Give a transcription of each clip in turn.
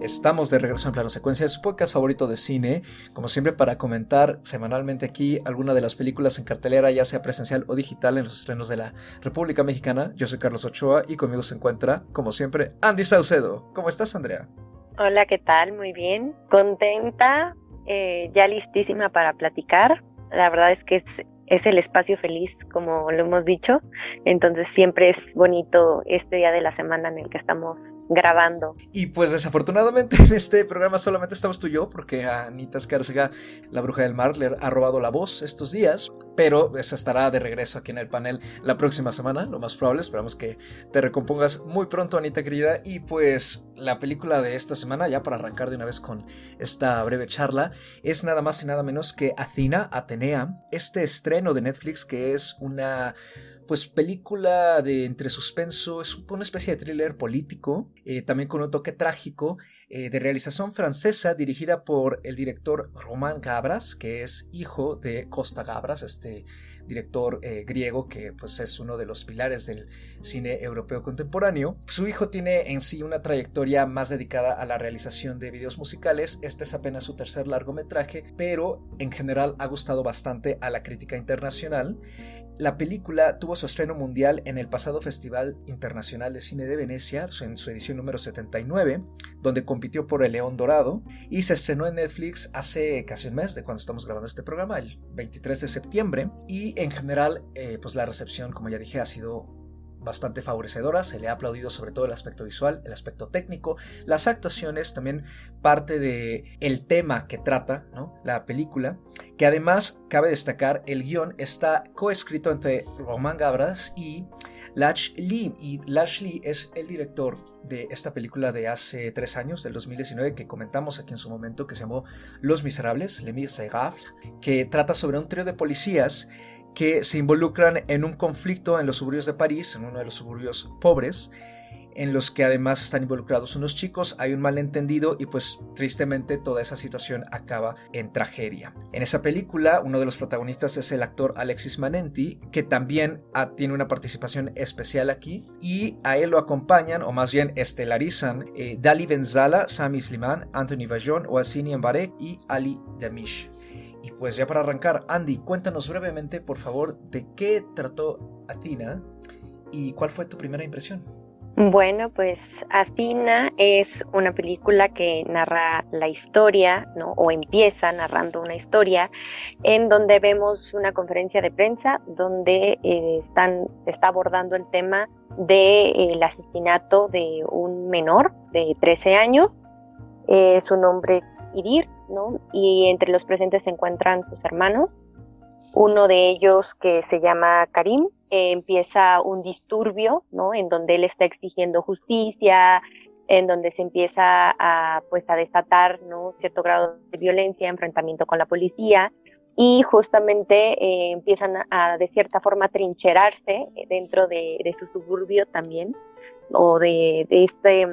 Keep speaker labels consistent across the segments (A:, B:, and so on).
A: Estamos de regreso en plano secuencia de su podcast favorito de cine, como siempre para comentar semanalmente aquí alguna de las películas en cartelera, ya sea presencial o digital en los estrenos de la República Mexicana. Yo soy Carlos Ochoa y conmigo se encuentra, como siempre, Andy Saucedo. ¿Cómo estás, Andrea?
B: Hola, ¿qué tal? Muy bien. Contenta, eh, ya listísima para platicar. La verdad es que es es el espacio feliz, como lo hemos dicho. Entonces siempre es bonito este día de la semana en el que estamos grabando.
A: Y pues desafortunadamente en este programa solamente estamos tú y yo, porque a Anita Escárcega, la bruja del mar, le ha robado la voz estos días, pero esa estará de regreso aquí en el panel la próxima semana, lo más probable. Esperamos que te recompongas muy pronto, Anita querida. Y pues la película de esta semana, ya para arrancar de una vez con esta breve charla, es nada más y nada menos que Athena, Atenea, este estreno de Netflix que es una pues película de entre suspenso, es una especie de thriller político, eh, también con un toque trágico, eh, de realización francesa, dirigida por el director Román Gabras, que es hijo de Costa Gabras, este director eh, griego que pues es uno de los pilares del cine europeo contemporáneo. Su hijo tiene en sí una trayectoria más dedicada a la realización de videos musicales, este es apenas su tercer largometraje, pero en general ha gustado bastante a la crítica internacional. La película tuvo su estreno mundial en el pasado Festival Internacional de Cine de Venecia, en su edición número 79, donde compitió por el León Dorado, y se estrenó en Netflix hace casi un mes de cuando estamos grabando este programa, el 23 de septiembre, y en general, eh, pues la recepción, como ya dije, ha sido bastante favorecedora, se le ha aplaudido sobre todo el aspecto visual, el aspecto técnico, las actuaciones, también parte de tema que trata, ¿no? La película, que además cabe destacar el guion está coescrito entre Roman Gabras y Lach Lee y Lach Lee es el director de esta película de hace tres años, del 2019, que comentamos aquí en su momento, que se llamó Los Miserables, Les Miserables, que trata sobre un trío de policías que se involucran en un conflicto en los suburbios de París, en uno de los suburbios pobres, en los que además están involucrados unos chicos, hay un malentendido y pues tristemente toda esa situación acaba en tragedia. En esa película uno de los protagonistas es el actor Alexis Manenti, que también ah, tiene una participación especial aquí y a él lo acompañan o más bien estelarizan eh, Dali Benzala, Sami Sliman, Anthony Vajon, Oasini Mbarek y Ali Damish. Pues ya para arrancar, Andy, cuéntanos brevemente, por favor, de qué trató Athena y cuál fue tu primera impresión.
B: Bueno, pues Athena es una película que narra la historia, ¿no? O empieza narrando una historia en donde vemos una conferencia de prensa donde eh, están, está abordando el tema del de, asesinato de un menor de 13 años. Eh, su nombre es Idir, y entre los presentes se encuentran sus hermanos. Uno de ellos, que se llama Karim, empieza un disturbio, ¿no? En donde él está exigiendo justicia, en donde se empieza a, pues, a desatar, ¿no? Cierto grado de violencia, enfrentamiento con la policía, y justamente eh, empiezan a, de cierta forma, trincherarse dentro de, su suburbio también, o de, de este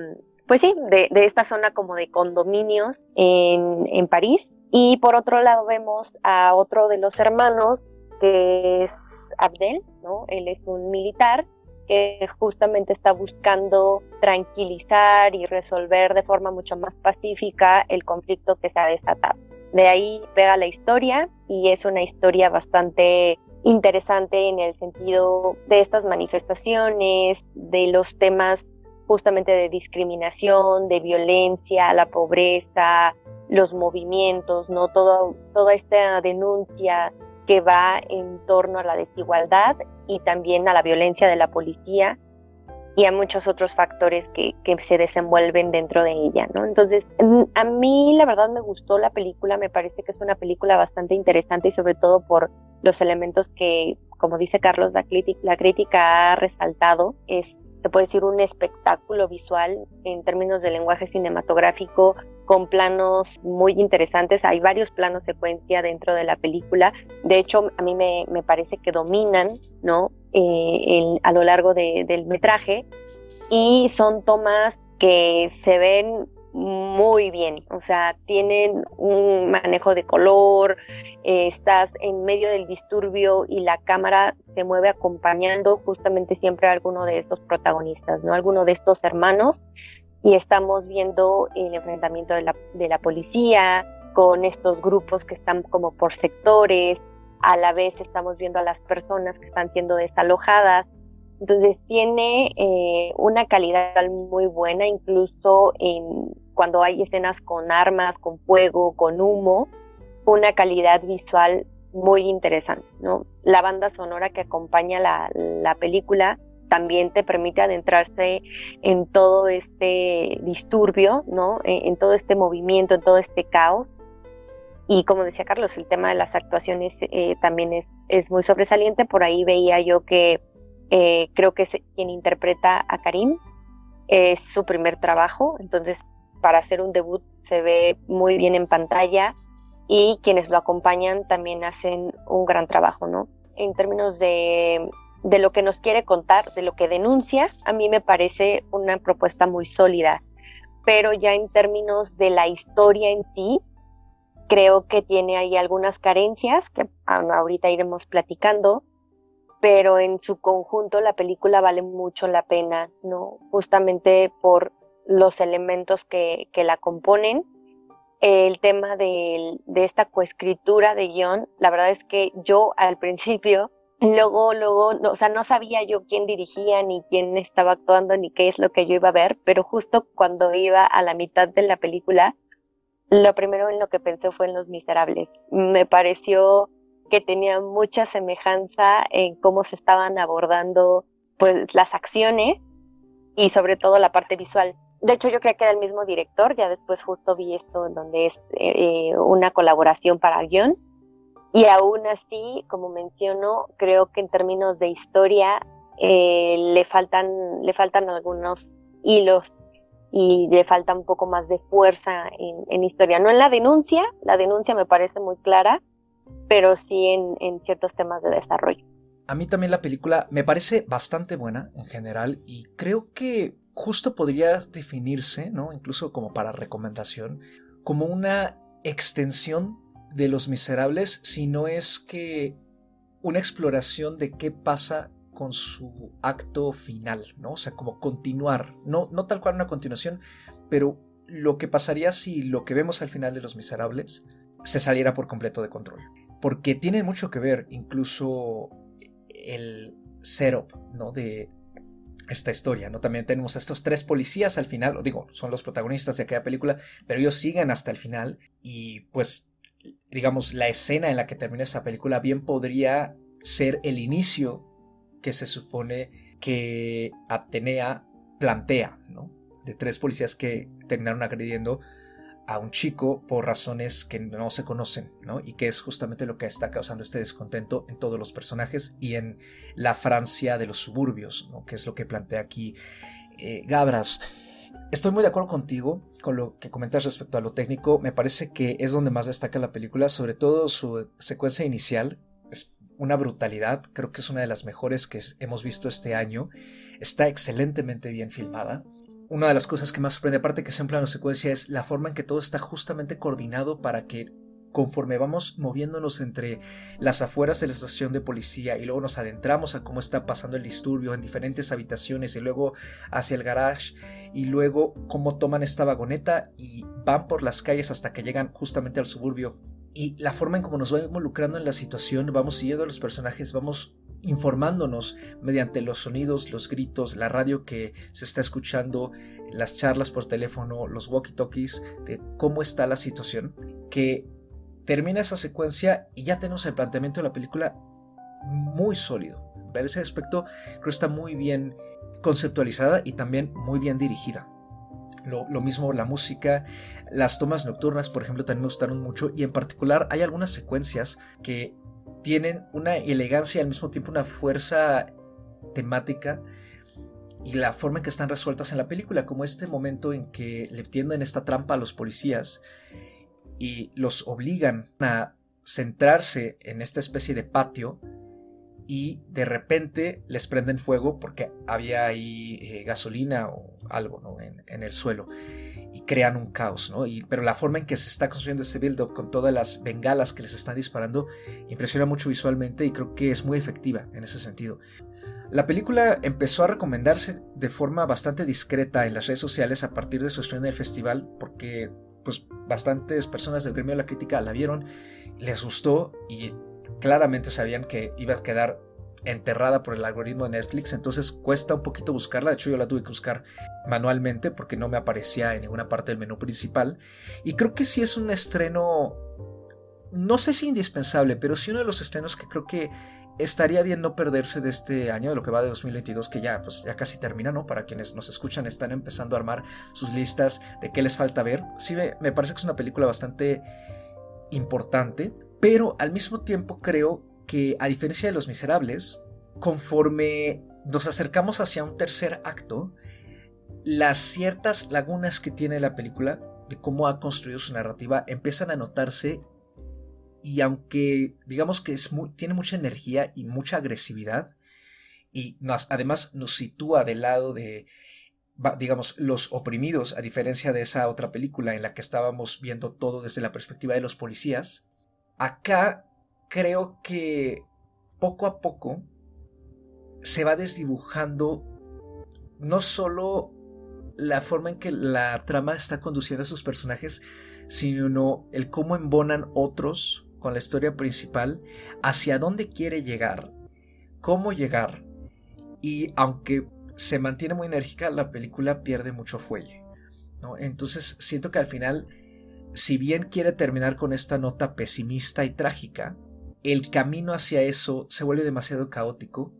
B: pues sí, de, esta zona como de condominios en, París. Y por otro lado vemos a otro de los hermanos, que es Abdel, ¿no? Él es un militar que justamente está buscando tranquilizar y resolver de forma mucho más pacífica el conflicto que se ha desatado. De ahí pega la historia y es una historia bastante interesante en el sentido de estas manifestaciones, de los temas justamente de discriminación, de violencia, la pobreza, los movimientos, ¿no? Todo, toda esta denuncia que va en torno a la desigualdad y también a la violencia de la policía y a muchos otros factores que, se desenvuelven dentro de ella, ¿no? Entonces, a mí la verdad me gustó la película, me parece que es una película bastante interesante y sobre todo por los elementos que, como dice Carlos, la, la crítica ha resaltado, es se puede decir un espectáculo visual en términos de lenguaje cinematográfico con planos muy interesantes. Hay varios planos secuencia dentro de la película. De hecho, a mí me, parece que dominan ¿no? Eh, a lo largo del metraje y son tomas que se ven muy bien, o sea, tienen un manejo de color, eh, estás en medio del disturbio y la cámara se mueve acompañando justamente siempre a alguno de estos protagonistas, ¿no? Alguno de estos hermanos. y estamos viendo el enfrentamiento de la, de la policía con estos grupos que están como por sectores, a la vez estamos viendo a las personas que están siendo desalojadas. Entonces tiene eh, una calidad muy buena, incluso en, cuando hay escenas con armas, con fuego, con humo, una calidad visual muy interesante. ¿no? La banda sonora que acompaña la, la película también te permite adentrarse en todo este disturbio, ¿no? En, todo este movimiento, en todo este caos. Y como decía Carlos, el tema de las actuaciones eh, también es, es, muy sobresaliente. Por ahí veía yo que eh, creo que es quien interpreta a Karim. Es su primer trabajo, entonces para hacer un debut se ve muy bien en pantalla y quienes lo acompañan también hacen un gran trabajo, ¿no? En términos de de lo que nos quiere contar, de lo que denuncia, a mí me parece una propuesta muy sólida. Pero ya en términos de la historia en sí, creo que tiene ahí algunas carencias que ahorita iremos platicando, pero en su conjunto la película vale mucho la pena, ¿no? Justamente por los elementos que, que la componen. El tema de, de esta coescritura de guion, la verdad es que yo al principio Luego, luego, no, o sea, no sabía yo quién dirigía, ni quién estaba actuando, ni qué es lo que yo iba a ver, pero justo cuando iba a la mitad de la película, lo primero en lo que pensé fue en Los Miserables. Me pareció que tenía mucha semejanza en cómo se estaban abordando pues las acciones y sobre todo la parte visual. De hecho, yo creía que era el mismo director, ya después justo vi esto en donde es eh, una colaboración para guion y aún así, como menciono, creo que en términos de historia eh, le, faltan, le faltan algunos hilos y le falta un poco más de fuerza en, historia. No en la denuncia, la denuncia me parece muy clara, pero sí en, en ciertos temas de desarrollo.
A: A mí también la película me parece bastante buena en general y creo que justo podría definirse, ¿no? incluso como para recomendación, como una extensión de Los Miserables, sino es que una exploración de qué pasa con su acto final, ¿no? O sea, como continuar, no, no tal cual una continuación, pero lo que pasaría si lo que vemos al final de Los Miserables se saliera por completo de control. Porque tiene mucho que ver incluso el setup, ¿no? De esta historia, ¿no? También tenemos a estos tres policías al final, digo, son los protagonistas de aquella película, pero ellos siguen hasta el final y pues digamos, la escena en la que termina esa película bien podría ser el inicio que se supone que Atenea plantea, ¿no? De tres policías que terminaron agrediendo a un chico por razones que no se conocen, ¿no? Y que es justamente lo que está causando este descontento en todos los personajes y en la Francia de los suburbios, ¿no? Que es lo que plantea aquí eh, Gabras. Estoy muy de acuerdo contigo con lo que comentas respecto a lo técnico. Me parece que es donde más destaca la película, sobre todo su secuencia inicial. Es una brutalidad, creo que es una de las mejores que hemos visto este año. Está excelentemente bien filmada. Una de las cosas que más sorprende, aparte que sea en plano secuencia, es la forma en que todo está justamente coordinado para que conforme vamos moviéndonos entre las afueras de la estación de policía y luego nos adentramos a cómo está pasando el disturbio en diferentes habitaciones y luego hacia el garage y luego cómo toman esta vagoneta y van por las calles hasta que llegan justamente al suburbio. Y la forma en cómo nos va involucrando en la situación, vamos siguiendo a los personajes, vamos informándonos mediante los sonidos, los gritos, la radio que se está escuchando, las charlas por teléfono, los walkie-talkies de cómo está la situación, que termina esa secuencia y ya tenemos el planteamiento de la película muy sólido. En ese aspecto creo que está muy bien conceptualizada y también muy bien dirigida. Lo, mismo la música, las tomas nocturnas, por ejemplo, también me gustaron mucho y en particular hay algunas secuencias que tienen una elegancia y al mismo tiempo una fuerza temática y la forma en que están resueltas en la película, como este momento en que le tienden esta trampa a los policías y los obligan a centrarse en esta especie de patio y de repente les prenden fuego porque había ahí eh, gasolina o algo ¿no? en, el suelo y crean un caos, ¿no? Pero la forma en que se está construyendo este build-up con todas las bengalas que les están disparando impresiona mucho visualmente y creo que es muy efectiva en ese sentido. La película empezó a recomendarse de forma bastante discreta en las redes sociales a partir de su estreno en el festival porque pues bastantes personas del gremio de la crítica la vieron, les gustó y claramente sabían que iba a quedar enterrada por el algoritmo de Netflix, entonces cuesta un poquito buscarla, de hecho yo la tuve que buscar manualmente porque no me aparecía en ninguna parte del menú principal y creo que sí es un estreno no sé si indispensable, pero sí uno de los estrenos que creo que estaría bien no perderse de este año, de lo que va de 2022, que ya, pues, ya casi termina, ¿no? Para quienes nos escuchan, están empezando a armar sus listas de qué les falta ver. Sí, me, me parece que es una película bastante importante, pero al mismo tiempo creo que, a diferencia de Los Miserables, conforme nos acercamos hacia un tercer acto, las ciertas lagunas que tiene la película, de cómo ha construido su narrativa, empiezan a notarse y aunque digamos que es muy, tiene mucha energía y mucha agresividad, y además nos sitúa del lado de, digamos, los oprimidos, a diferencia de esa otra película en la que estábamos viendo todo desde la perspectiva de los policías, acá creo que poco a poco se va desdibujando no solo la forma en que la trama está conduciendo a sus personajes, sino el cómo embonan otros con la historia principal, hacia dónde quiere llegar, cómo llegar, y aunque se mantiene muy enérgica, la película pierde mucho fuelle. Entonces siento que al final, si bien quiere terminar con esta nota pesimista y trágica, el camino hacia eso se vuelve demasiado caótico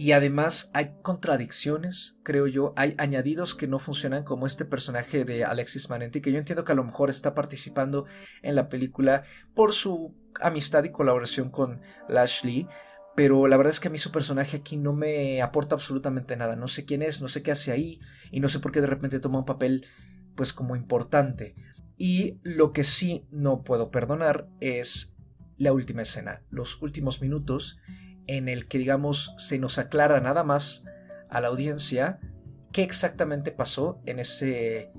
A: y además hay contradicciones, creo yo, hay añadidos que no funcionan como este personaje de Alexis Manenti, que yo entiendo que a lo mejor está participando en la película por su amistad y colaboración con Lashley, pero la verdad es que a mí su personaje aquí no me aporta absolutamente nada, no sé quién es, no sé qué hace ahí y no sé por qué de repente toma un papel pues como importante. Y lo que sí no puedo perdonar es la última escena, los últimos minutos en el que, digamos, se nos aclara nada más a la audiencia qué exactamente pasó en ese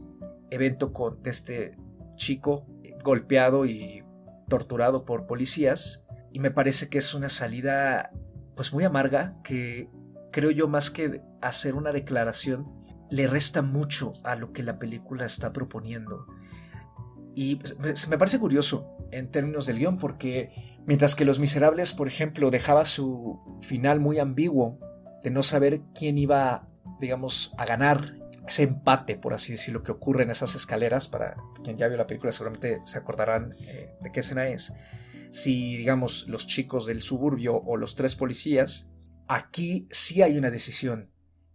A: evento con este chico golpeado y torturado por policías. Y me parece que es una salida pues muy amarga que creo yo más que hacer una declaración le resta mucho a lo que la película está proponiendo. Y pues, me parece curioso en términos del guion porque Mientras que Los Miserables, por ejemplo, dejaba su final muy ambiguo de no saber quién iba, digamos, a ganar ese empate, por así decirlo, que ocurre en esas escaleras. Para quien ya vio la película, seguramente se acordarán eh, de qué escena es. Si, digamos, los chicos del suburbio o los tres policías, aquí sí hay una decisión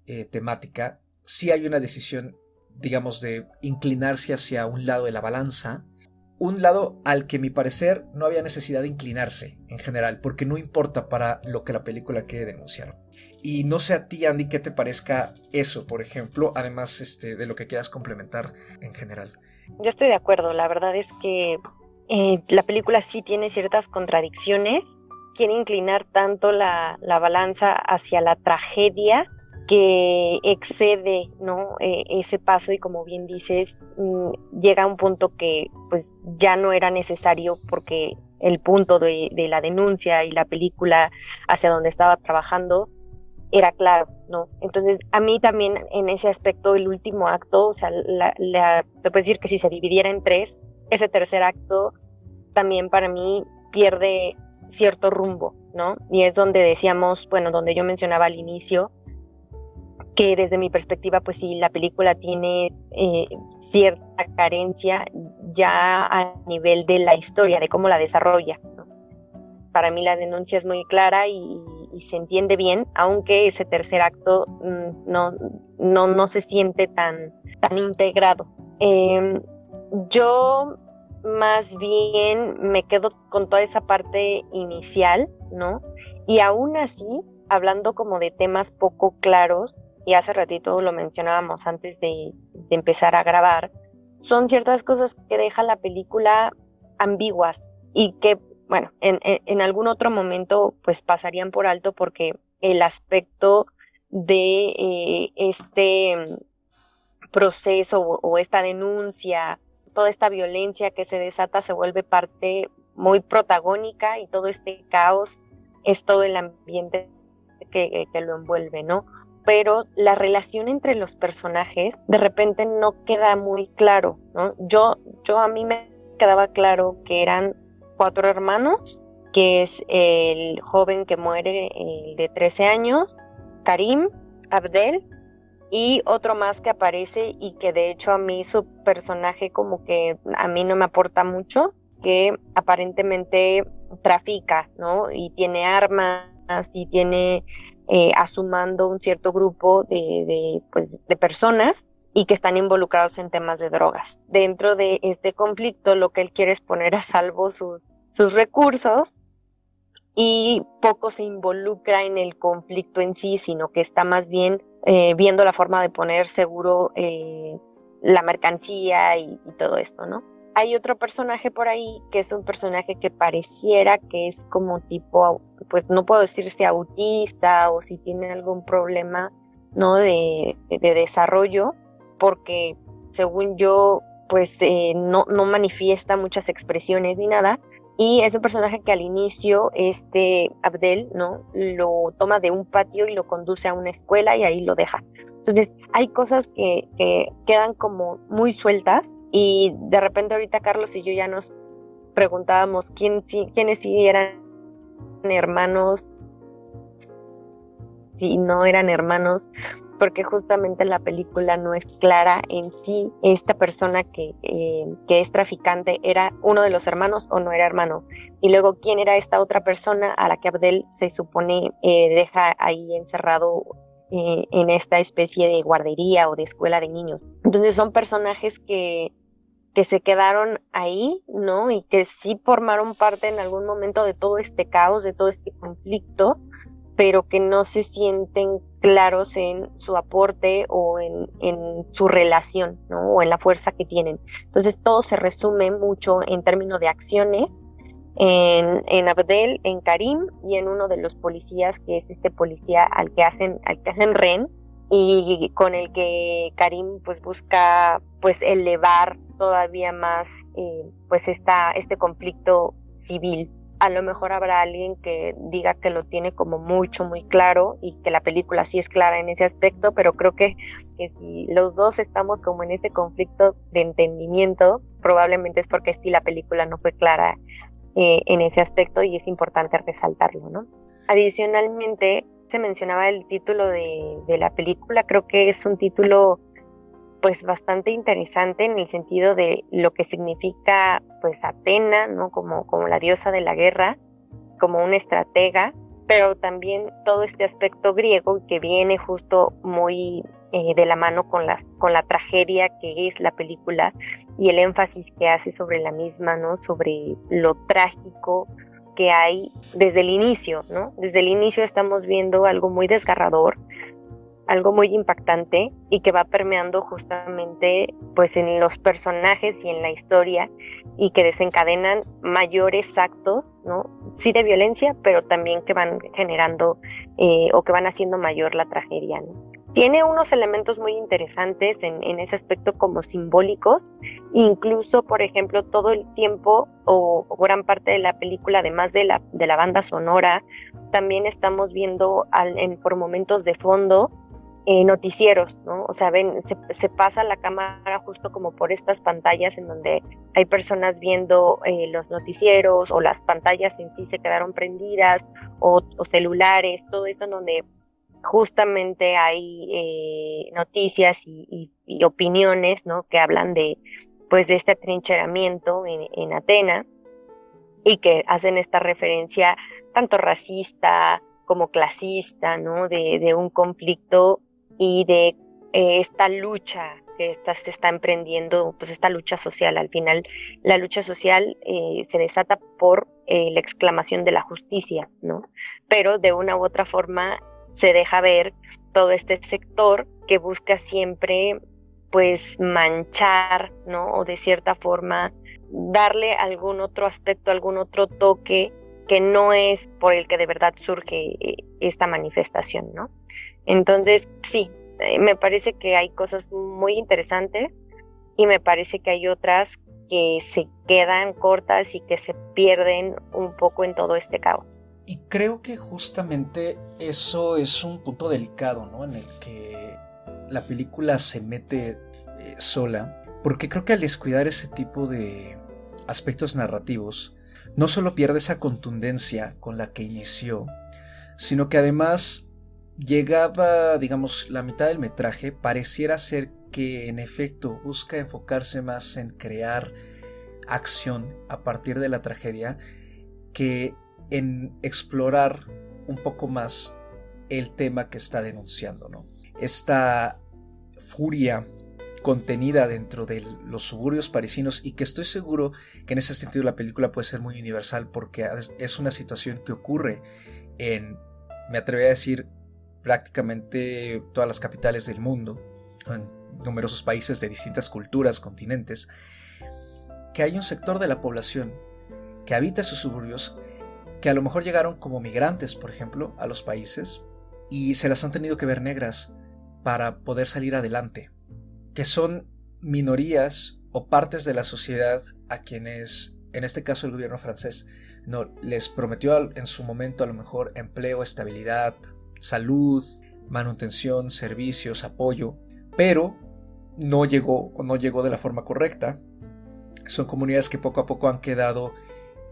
A: eh, temática, sí hay una decisión, digamos, de inclinarse hacia un lado de la balanza un lado al que mi parecer no había necesidad de inclinarse en general, porque no importa para lo que la película quiere denunciar. Y no sé a ti, Andy, qué te parezca eso, por ejemplo, además este, de lo que quieras complementar en general.
B: Yo estoy de acuerdo, la verdad es que eh, la película sí tiene ciertas contradicciones, quiere inclinar tanto la, la balanza hacia la tragedia que excede ¿no? E, ese paso y como bien dices, mm, llega a un punto que pues ya no era necesario porque el punto de, la denuncia y la película hacia donde estaba trabajando era claro, ¿no? Entonces, a mí también en ese aspecto, el último acto, o sea, te puedo decir que si se dividiera en tres, ese tercer acto también para mí pierde cierto rumbo, ¿no? Y es donde decíamos, bueno, donde yo mencionaba al inicio, que desde mi perspectiva, pues sí, la película tiene eh, cierta carencia ya a nivel de la historia, de cómo la desarrolla. Para mí la denuncia es muy clara y, se entiende bien, aunque ese tercer acto mm, no, no, no, se siente tan, tan integrado. Em, yo más bien me quedo con toda esa parte inicial, ¿no? Y aún así, hablando como de temas poco claros, y hace ratito lo mencionábamos antes de, empezar a grabar, son ciertas cosas que deja la película ambiguas y que, bueno, en, algún otro momento pues pasarían por alto porque el aspecto de eh, este proceso o, esta denuncia, toda esta violencia que se desata se vuelve parte muy protagónica y todo este caos es todo el ambiente que, que lo envuelve, ¿no? Pero la relación entre los personajes de repente no queda muy claro, ¿no? Yo, yo a mí me quedaba claro que eran cuatro hermanos, que es el joven que muere de 13 años, Karim, Abdel y otro más que aparece y que de hecho a mí su personaje como que a mí no me aporta mucho, que aparentemente trafica, ¿no? Y tiene armas y tiene eh, asumando un cierto grupo de, de, pues, de personas y que están involucrados en temas de drogas. Dentro de este conflicto lo que él quiere es poner a salvo sus, sus recursos y poco se involucra en el conflicto en sí, sino que está más bien eh, viendo la forma de poner seguro eh, la mercancía y, todo esto, ¿no? Hay otro personaje por ahí que es un personaje que pareciera que es como tipo, pues no puedo decir si autista o si tiene algún problema, ¿no? De, desarrollo, porque según yo, pues eh, no, no manifiesta muchas expresiones ni nada, y es un personaje que al inicio, este Abdel, ¿no? Lo toma de un patio y lo conduce a una escuela y ahí lo deja. Entonces, hay cosas que, quedan como muy sueltas y de repente ahorita Carlos y yo ya nos preguntábamos quién, quiénes sí eran hermanos, si no eran hermanos, porque justamente la película no es clara en sí esta persona que, eh, que es traficante era uno de los hermanos o no era hermano. Y luego quién era esta otra persona a la que Abdel se supone eh, deja ahí encerrado eh, en esta especie de guardería o de escuela de niños. Entonces son personajes que, que se quedaron ahí, ¿no? Y que sí formaron parte en algún momento de todo este caos, de todo este conflicto, pero que no se sienten claros en su aporte o en, su relación, ¿no? O en la fuerza que tienen. Entonces todo se resume mucho en términos de acciones, en, en, Abdel, en Karim y en uno de los policías, que es este policía al que hacen, al que hacen Ren, y con el que Karim pues busca pues elevar todavía más eh, pues esta, este conflicto civil a lo mejor habrá alguien que diga que lo tiene como mucho, muy claro y que la película sí es clara en ese aspecto, pero creo que, si los dos estamos como en ese conflicto de entendimiento, probablemente es porque sí la película no fue clara eh, en ese aspecto y es importante resaltarlo, ¿no? Adicionalmente, se mencionaba el título de, de la película, creo que es un título pues bastante interesante en el sentido de lo que significa pues Atena, ¿no? Como, como la diosa de la guerra, como una estratega, pero también todo este aspecto griego que viene justo muy eh, de la mano con la, con la tragedia que es la película y el énfasis que hace sobre la misma, ¿no? Sobre lo trágico que hay desde el inicio, ¿no? Desde el inicio estamos viendo algo muy desgarrador, algo muy impactante y que va permeando justamente pues en los personajes y en la historia y que desencadenan mayores actos, ¿no? Sí de violencia, pero también que van generando eh, o que van haciendo mayor la tragedia, Tiene unos elementos muy interesantes en, en, ese aspecto como simbólicos, incluso, por ejemplo, todo el tiempo o, gran parte de la película, además de la, de la banda sonora, también estamos viendo al, en, por momentos de fondo eh, noticieros, ¿no? O sea, ven, se, pasa la cámara justo como por estas pantallas en donde hay personas viendo eh, los noticieros o las pantallas en sí se quedaron prendidas o, celulares, todo esto en donde justamente hay eh, noticias y, opiniones, ¿no? Que hablan de, pues, de este atrincheramiento en, Atena y que hacen esta referencia tanto racista como clasista, ¿no? De, de un conflicto y de eh, esta lucha que se está emprendiendo, pues esta lucha social. Al final, la lucha social eh, se desata por eh, la exclamación de la justicia, ¿no? Pero de una u otra forma se deja ver todo este sector que busca siempre, pues, manchar, ¿no? O de cierta forma darle algún otro aspecto, algún otro toque que no es por el que de verdad surge esta manifestación, ¿no? Entonces, sí, eh, me parece que hay cosas muy interesantes y me parece que hay otras que se quedan cortas y que se pierden un poco en todo este caos.
A: Y creo que justamente eso es un punto delicado, ¿no? En el que la película se mete eh, sola, porque creo que al descuidar ese tipo de aspectos narrativos, no solo pierde esa contundencia con la que inició, sino que además llegaba, digamos, la mitad del metraje, pareciera ser que en efecto busca enfocarse más en crear acción a partir de la tragedia que en explorar un poco más el tema que está denunciando, ¿no? Esta furia contenida dentro de los suburbios parisinos y que estoy seguro que en ese sentido la película puede ser muy universal porque es una situación que ocurre en, me atrevería a decir, prácticamente todas las capitales del mundo, en numerosos países de distintas culturas, continentes, que hay un sector de la población que habita esos suburbios que a lo mejor llegaron como migrantes, por ejemplo, a los países y se las han tenido que ver negras para poder salir adelante que son minorías o partes de la sociedad a quienes, en este caso el gobierno francés, no les prometió en su momento a lo mejor empleo, estabilidad, salud, manutención, servicios, apoyo, pero no llegó o no llegó de la forma correcta. Son comunidades que poco a poco han quedado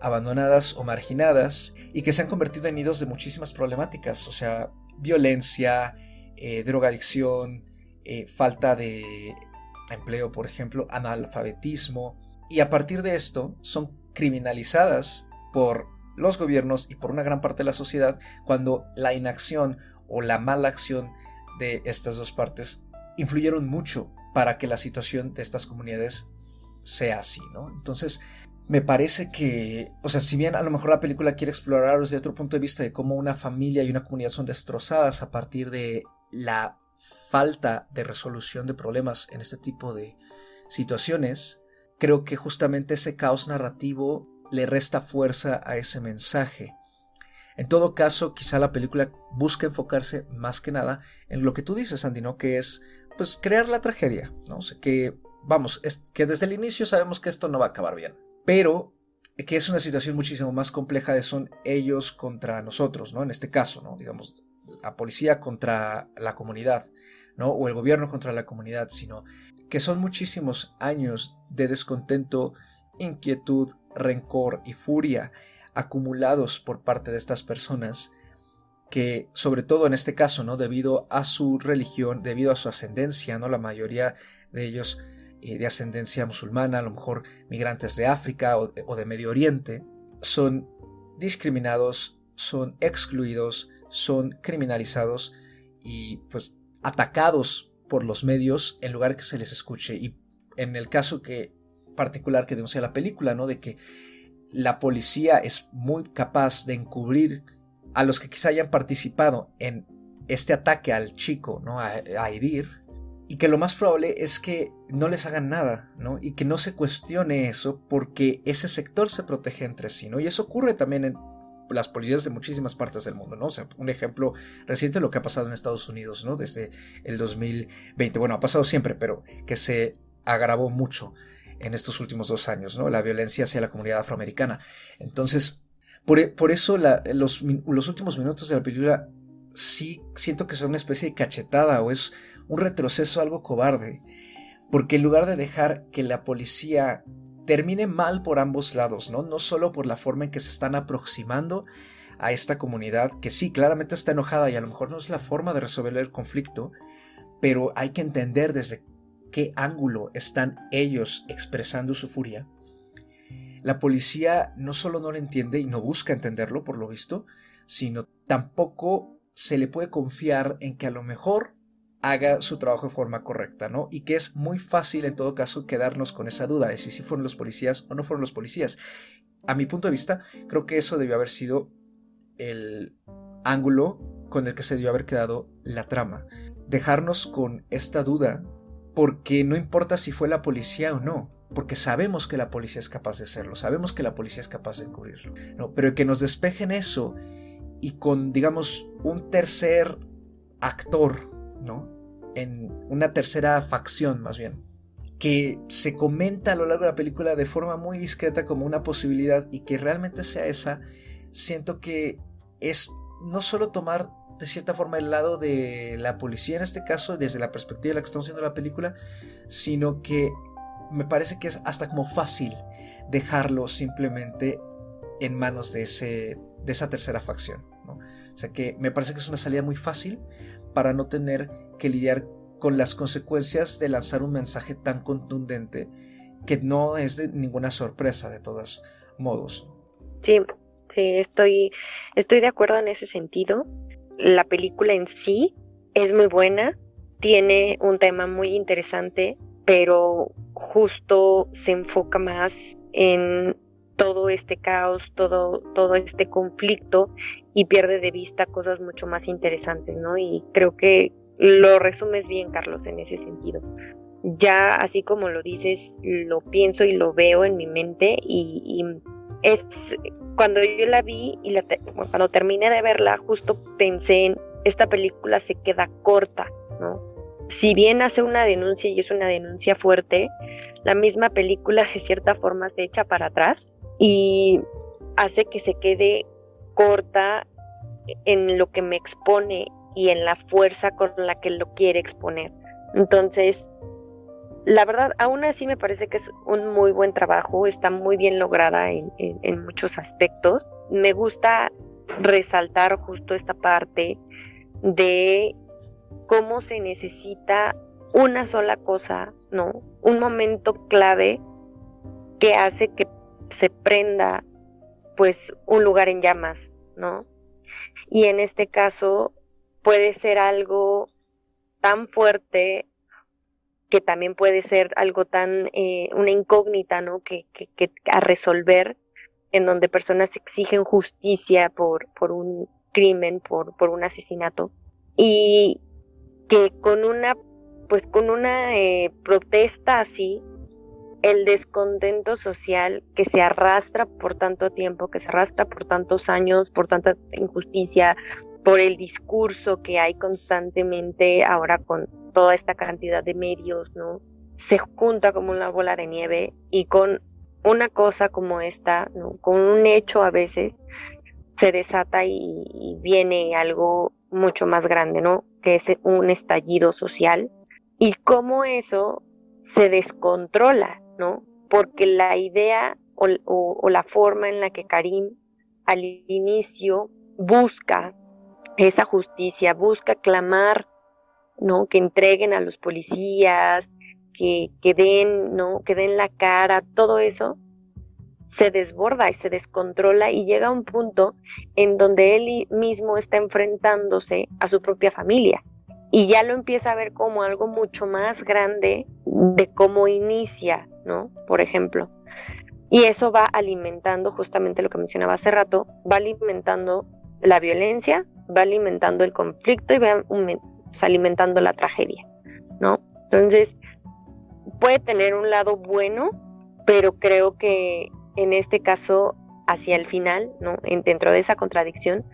A: abandonadas o marginadas y que se han convertido en nidos de muchísimas problemáticas, o sea, violencia, eh, drogadicción, eh, falta de empleo, por ejemplo, analfabetismo, y a partir de esto son criminalizadas por los gobiernos y por una gran parte de la sociedad cuando la inacción o la mala acción de estas dos partes influyeron mucho para que la situación de estas comunidades sea así, ¿no? Entonces, me parece que, o sea, si bien a lo mejor la película quiere explorar desde otro punto de vista de cómo una familia y una comunidad son destrozadas a partir de la falta de resolución de problemas en este tipo de situaciones, creo que justamente ese caos narrativo le resta fuerza a ese mensaje. En todo caso, quizá la película busca enfocarse más que nada en lo que tú dices, Andy, ¿no? Que es, pues, crear la tragedia, ¿no? que, vamos, es, que desde el inicio sabemos que esto no va a acabar bien, pero que es una situación muchísimo más compleja de son ellos contra nosotros, ¿no? En este caso, ¿no? Digamos, la policía contra la comunidad, ¿no? O el gobierno contra la comunidad, sino que son muchísimos años de descontento, inquietud, rencor y furia acumulados por parte de estas personas que sobre todo en este caso, ¿no? debido a su religión, debido a su ascendencia, ¿no? la mayoría de ellos eh, de ascendencia musulmana, a lo mejor migrantes de África o de Medio Oriente, son discriminados, son excluidos, son criminalizados y pues atacados por los medios en lugar de que se les escuche. Y en el caso que particular que denuncia la película, ¿no? De que la policía es muy capaz de encubrir a los que quizá hayan participado en este ataque al chico, ¿no? A, a. Y que lo más probable es que no les hagan nada, ¿no? Y que no se cuestione eso porque ese sector se protege entre sí, ¿no? Y eso ocurre también en, las policías de muchísimas partes del mundo, ¿no? O sea, un ejemplo reciente de lo que ha pasado en Estados Unidos, ¿no? Desde el 2020, bueno, ha pasado siempre, pero que se agravó mucho en estos últimos dos años, ¿no? La violencia hacia la comunidad afroamericana. Entonces, por, e, eso los, los últimos minutos de la película sí siento que son una especie de cachetada o es un retroceso algo cobarde, porque en lugar de dejar que la policía termine mal por ambos lados, ¿no? No solo por la forma en que se están aproximando a esta comunidad, que sí, claramente está enojada y a lo mejor no es la forma de resolver el conflicto, pero hay que entender desde qué ángulo están ellos expresando su furia. La policía no solo no lo entiende y no busca entenderlo, por lo visto, sino tampoco se le puede confiar en que a lo mejor haga su trabajo de forma correcta, ¿no? Y que es muy fácil en todo caso quedarnos con esa duda de si sí fueron los policías o no fueron los policías. A mi punto de vista, creo que eso debió haber sido el ángulo con el que se debió haber quedado la trama. Dejarnos con esta duda porque no importa si fue la policía o no, porque sabemos que la policía es capaz de hacerlo, sabemos que la policía es capaz de encubrirlo, ¿no? pero que nos despejen eso y con, digamos, un tercer actor, ¿no? en una tercera facción más bien, que se comenta a lo largo de la película de forma muy discreta como una posibilidad y que realmente sea esa, siento que es no solo tomar de cierta forma el lado de la policía en este caso, desde la perspectiva de la que estamos viendo la película, sino que me parece que es hasta como fácil dejarlo simplemente en manos de, ese, de esa tercera facción. O sea que me parece que es una salida muy fácil para no tener que lidiar con las consecuencias de lanzar un mensaje tan contundente que no es de ninguna sorpresa de todos modos.
B: Sí, sí, estoy, estoy de acuerdo en ese sentido. La película en sí es muy buena, tiene un tema muy interesante, pero justo se enfoca más en todo este caos, todo, todo este conflicto y pierde de vista cosas mucho más interesantes, ¿no? Y creo que lo resumes bien, Carlos, en ese sentido. Ya así como lo dices, lo pienso y lo veo en mi mente y, es cuando yo la vi y cuando terminé de verla, justo pensé en esta película se queda corta, ¿no? Si bien hace una denuncia y es una denuncia fuerte, la misma película de cierta forma se echa para atrás y hace que se quede corta en lo que me expone y en la fuerza con la que lo quiere exponer. Entonces, la verdad, aún así me parece que es un muy buen trabajo, está muy bien lograda en, muchos aspectos. Me gusta resaltar justo esta parte de cómo se necesita una sola cosa, ¿no? Un momento clave que hace que se prenda pues un lugar en llamas, ¿no? Y en este caso puede ser algo tan fuerte que también puede ser algo tan, eh, una incógnita, ¿no? Que, que, a resolver, en donde personas exigen justicia por, por un crimen, por, por un asesinato, y que con una, pues con una eh, protesta así, el descontento social que se arrastra por tanto tiempo, que se arrastra por tantos años, por tanta injusticia, por el discurso que hay constantemente ahora con toda esta cantidad de medios, ¿no? Se junta como una bola de nieve y con una cosa como esta, ¿no? Con un hecho a veces se desata y, y viene algo mucho más grande, ¿no? Que es un estallido social y cómo eso se descontrola, ¿no? Porque la idea o, la forma en la que Karim al inicio busca esa justicia, busca clamar, ¿no? Que entreguen a los policías, que, que den, ¿no? Que den la cara, todo eso se desborda y se descontrola y llega a un punto en donde él mismo está enfrentándose a su propia familia y ya lo empieza a ver como algo mucho más grande de cómo inicia ¿no? Por ejemplo. Y eso va alimentando justamente lo que mencionaba hace rato, va alimentando la violencia, va alimentando el conflicto y va alimentando la tragedia, ¿no? Entonces, puede tener un lado bueno, pero creo que en este caso, hacia el final, ¿no? dentro de esa contradicción,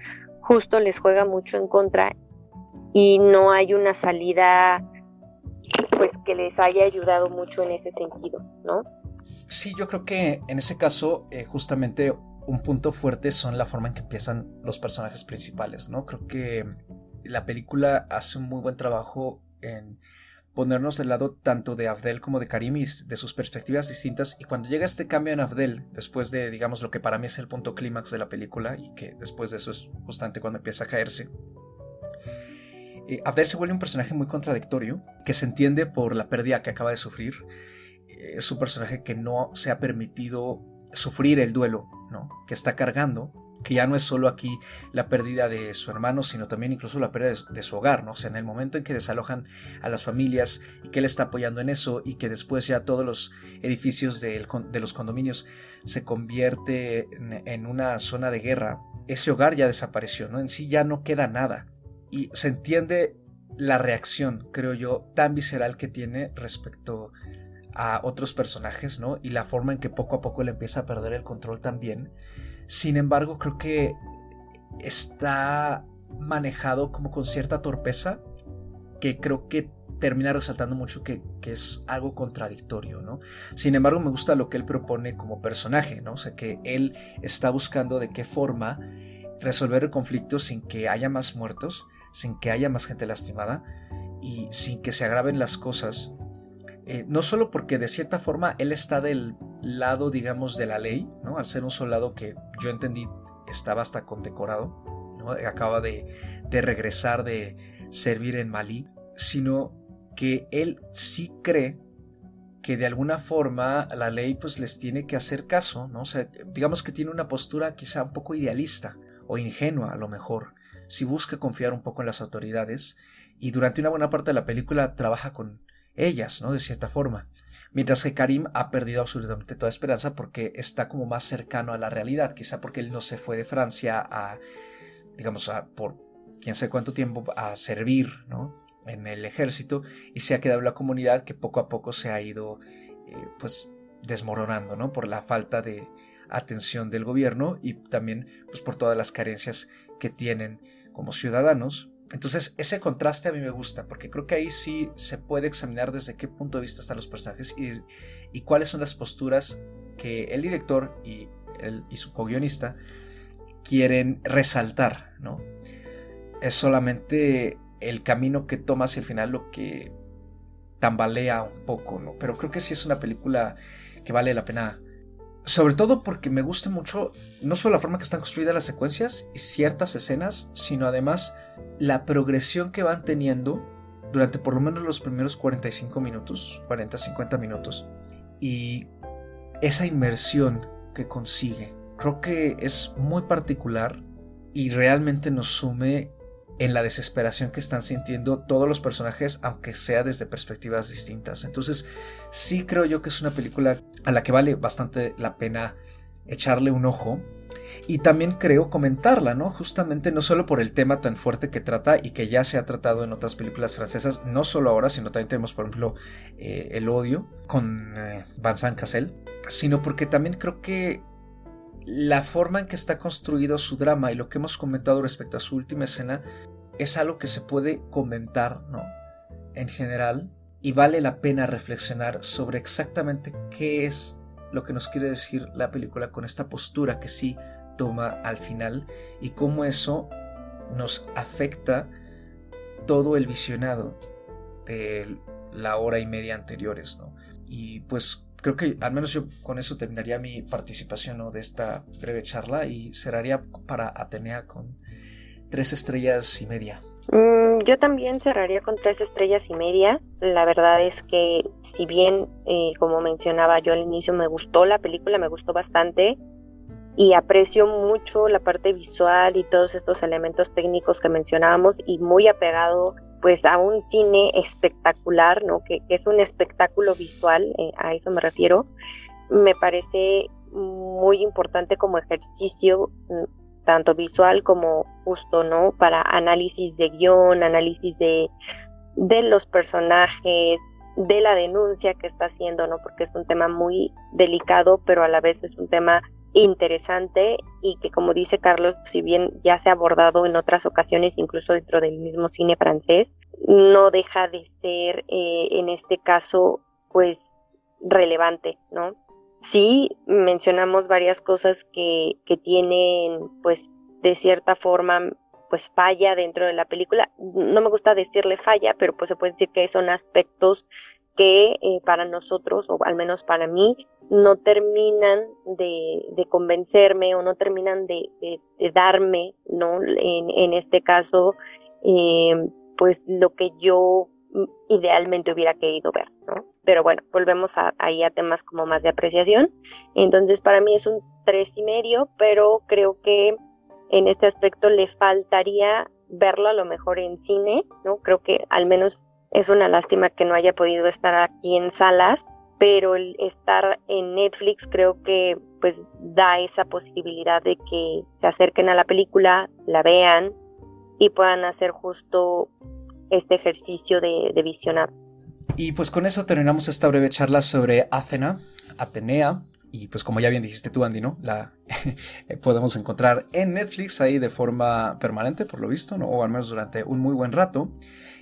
B: justo les juega mucho en contra y no hay una salida pues que les haya ayudado mucho en ese sentido, ¿no?
A: Sí, yo creo que en ese caso eh, justamente un punto fuerte son la forma en que empiezan los personajes principales, ¿no? Creo que la película hace un muy buen trabajo en ponernos del lado tanto de Abdel como de Karim y de sus perspectivas distintas y cuando llega este cambio en Abdel, después de digamos lo que para mí es el punto clímax de la película y que después de eso es justamente cuando empieza a caerse, eh, Abdel se vuelve un personaje muy contradictorio, que se entiende por la pérdida que acaba de sufrir. Eh, es un personaje que no se ha permitido sufrir el duelo, ¿no? Que está cargando, que ya no es solo aquí la pérdida de su hermano, sino también incluso la pérdida de, su hogar, ¿no? O sea, en el momento en que desalojan a las familias y que él está apoyando en eso y que después ya todos los edificios de, los condominios se convierte en, una zona de guerra, ese hogar ya desapareció, ¿no? En sí ya no queda nada y se entiende la reacción, creo yo, tan visceral que tiene respecto a otros personajes, ¿no? Y la forma en que poco a poco le empieza a perder el control también. Sin embargo, creo que está manejado como con cierta torpeza, que creo que termina resaltando mucho que, que, es algo contradictorio, ¿no? Sin embargo, me gusta lo que él propone como personaje, ¿no? O sea, que él está buscando de qué forma resolver el conflicto sin que haya más muertos, sin que haya más gente lastimada y sin que se agraven las cosas. Eh, no solo porque de cierta forma él está del lado, digamos, de la ley, ¿no? Al ser un soldado que yo entendí estaba hasta condecorado, ¿no? Acaba de, regresar de servir en Malí, sino que él sí cree que de alguna forma la ley pues les tiene que hacer caso, ¿no? Digamos que tiene una postura quizá un poco idealista o ingenua a lo mejor, si busca confiar un poco en las autoridades y durante una buena parte de la película trabaja con ellas, ¿no? De cierta forma. Mientras que Karim ha perdido absolutamente toda esperanza porque está como más cercano a la realidad, quizá porque él no se fue de Francia a, digamos, a, por quién sabe cuánto tiempo a servir, ¿no? en el ejército y se ha quedado la comunidad que poco a poco se ha ido eh, pues desmoronando ¿no? por la falta de atención del gobierno y también pues por todas las carencias que tienen como ciudadanos entonces ese contraste a mí me gusta porque creo que ahí sí se puede examinar desde qué punto de vista están los personajes y, y cuáles son las posturas que el director y, el, y su co-guionista quieren resaltar, ¿no? Es solamente el camino que toma hacia el final lo que tambalea un poco, ¿no? Pero creo que sí es una película que vale la pena. Sobre todo porque me gusta mucho no solo la forma que están construidas las secuencias y ciertas escenas, sino además la progresión que van teniendo durante por lo menos los primeros 45 minutos, 40-50 minutos. Y esa inmersión que consigue. Creo que es muy particular y realmente nos sume en la desesperación que están sintiendo todos los personajes, aunque sea desde perspectivas distintas. Entonces, sí creo yo que es una película a la que vale bastante la pena echarle un ojo. Y también creo comentarla, ¿no? Justamente no solo por el tema tan fuerte que trata y que ya se ha tratado en otras películas francesas, no solo ahora, sino también tenemos, por ejemplo, eh, El odio con eh, Vincent Cassel, sino porque también creo que la forma en que está construido su drama y lo que hemos comentado respecto a su última escena es algo que se puede comentar, ¿no? En general, y vale la pena reflexionar sobre exactamente qué es lo que nos quiere decir la película con esta postura que sí toma al final y cómo eso nos afecta todo el visionado de la hora y media anteriores, ¿no? Y pues creo que al menos yo con eso terminaría mi participación de esta breve charla y cerraría para Atenea con tres estrellas y media.
B: Mm, yo también cerraría con tres estrellas y media. La verdad es que si bien, eh, como mencionaba yo al inicio, me gustó la película, me gustó bastante y aprecio mucho la parte visual y todos estos elementos técnicos que mencionábamos y muy apegado pues a un cine espectacular, ¿no? Que, es un espectáculo visual, eh, a eso me refiero. Me parece muy importante como ejercicio, mm, tanto visual como justo, ¿no? Para análisis de guion, análisis de, de los personajes, de la denuncia que está haciendo, ¿no? Porque es un tema muy delicado, pero a la vez es un tema interesante y que como dice Carlos, si bien ya se ha abordado en otras ocasiones, incluso dentro del mismo cine francés, no deja de ser eh, en este caso pues relevante, ¿no? Sí mencionamos varias cosas que, que tienen pues de cierta forma pues falla dentro de la película. No me gusta decirle falla, pero pues se puede decir que son aspectos que eh, para nosotros, o al menos para mí, no terminan de, convencerme o no terminan de, darme, ¿no? En, este caso, eh, pues lo que yo idealmente hubiera querido ver, ¿no? Pero bueno, volvemos a, ahí a temas como más de apreciación. Entonces, para mí es un tres y medio, pero creo que en este aspecto le faltaría verlo a lo mejor en cine, ¿no? Creo que al menos es una lástima que no haya podido estar aquí en salas, pero el estar en Netflix creo que pues da esa posibilidad de que se acerquen a la película, la vean y puedan hacer justo este ejercicio de, visionar.
A: Y pues con eso terminamos esta breve charla sobre Athena, Atenea, y pues como ya bien dijiste tú, Andy, ¿no? La podemos encontrar en Netflix ahí de forma permanente, por lo visto, ¿no? O al menos durante un muy buen rato.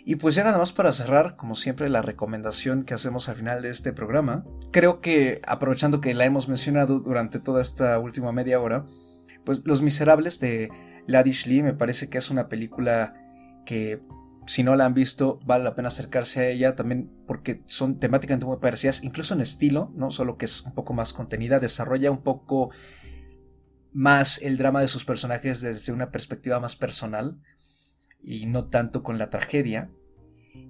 A: Y pues ya nada más para cerrar, como siempre, la recomendación que hacemos al final de este programa. Creo que aprovechando que la hemos mencionado durante toda esta última media hora, pues Los Miserables de Ladish Lee me parece que es una película que si no la han visto, vale la pena acercarse a ella también porque son temáticamente muy parecidas, incluso en estilo, no solo que es un poco más contenida, desarrolla un poco más el drama de sus personajes desde una perspectiva más personal y no tanto con la tragedia.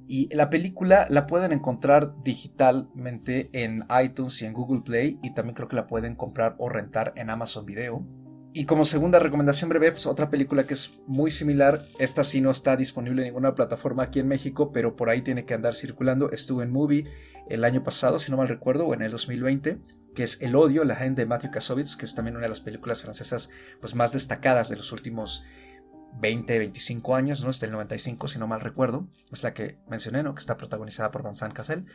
A: Y la película la pueden encontrar digitalmente en iTunes y en Google Play y también creo que la pueden comprar o rentar en Amazon Video. Y como segunda recomendación breve, pues otra película que es muy similar, esta sí no está disponible en ninguna plataforma aquí en México, pero por ahí tiene que andar circulando, estuvo en Movie el año pasado, si no mal recuerdo, o en el 2020, que es El odio, la gente de Matthew Kassovitz, que es también una de las películas francesas pues, más destacadas de los últimos 20, 25 años, ¿no? Es del 95, si no mal recuerdo. Es la que mencioné, ¿no? Que está protagonizada por Vincent Cassel.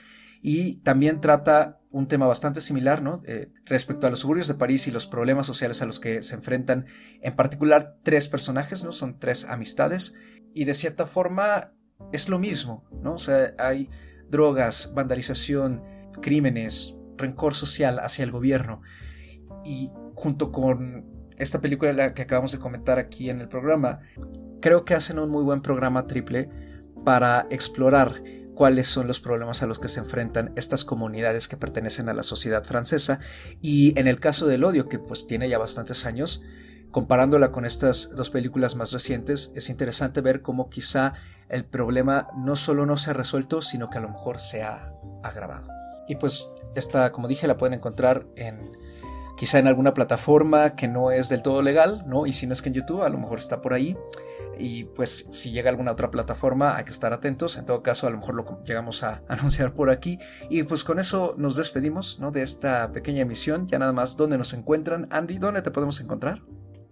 A: Y también trata un tema bastante similar, ¿no? Eh, respecto a los suburbios de París y los problemas sociales a los que se enfrentan, en particular, tres personajes, ¿no? Son tres amistades. Y de cierta forma es lo mismo, ¿no? O sea, hay drogas, vandalización, crímenes, rencor social hacia el gobierno. Y junto con esta película que acabamos de comentar aquí en el programa, creo que hacen un muy buen programa triple para explorar cuáles son los problemas a los que se enfrentan estas comunidades que pertenecen a la sociedad francesa. Y en el caso del odio que pues tiene ya bastantes años comparándola con estas dos películas más recientes es interesante ver cómo quizá el problema no solo no se ha resuelto sino que a lo mejor se ha agravado. Y pues esta como dije la pueden encontrar en quizá en alguna plataforma que no es del todo legal, ¿no? Y si no es que en YouTube, a lo mejor está por ahí. Y pues si llega alguna otra plataforma, hay que estar atentos. En todo caso, a lo mejor lo llegamos a anunciar por aquí. Y pues con eso nos despedimos, ¿no? De esta pequeña emisión. Ya nada más, ¿dónde nos encuentran? Andy, ¿dónde te podemos encontrar?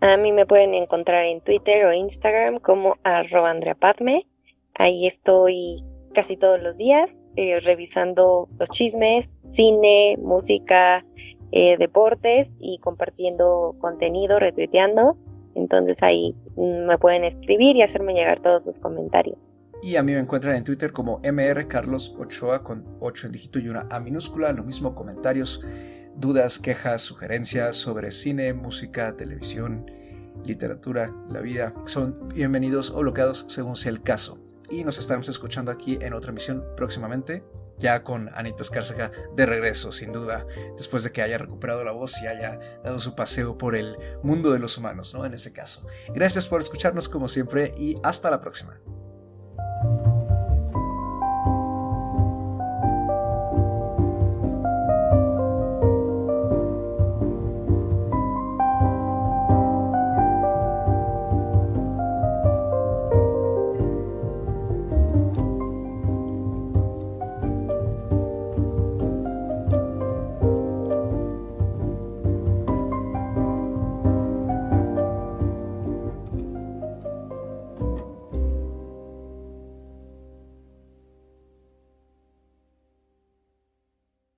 B: A mí me pueden encontrar en Twitter o Instagram como arroba Andrea Padme. Ahí estoy casi todos los días eh, revisando los chismes, cine, música, eh, deportes y compartiendo contenido, retuiteando. Entonces ahí mm, me pueden escribir y hacerme llegar todos sus comentarios.
A: Y a mí me encuentran en Twitter como MR Carlos Ochoa con 8 en dígito y una A minúscula. Lo mismo comentarios, dudas, quejas, sugerencias sobre cine, música, televisión, literatura, la vida. Son bienvenidos o bloqueados según sea el caso. Y nos estaremos escuchando aquí en otra emisión próximamente ya con Anita Escárcega de regreso, sin duda, después de que haya recuperado la voz y haya dado su paseo por el mundo de los humanos, ¿no? En ese caso. Gracias por escucharnos como siempre y hasta la próxima.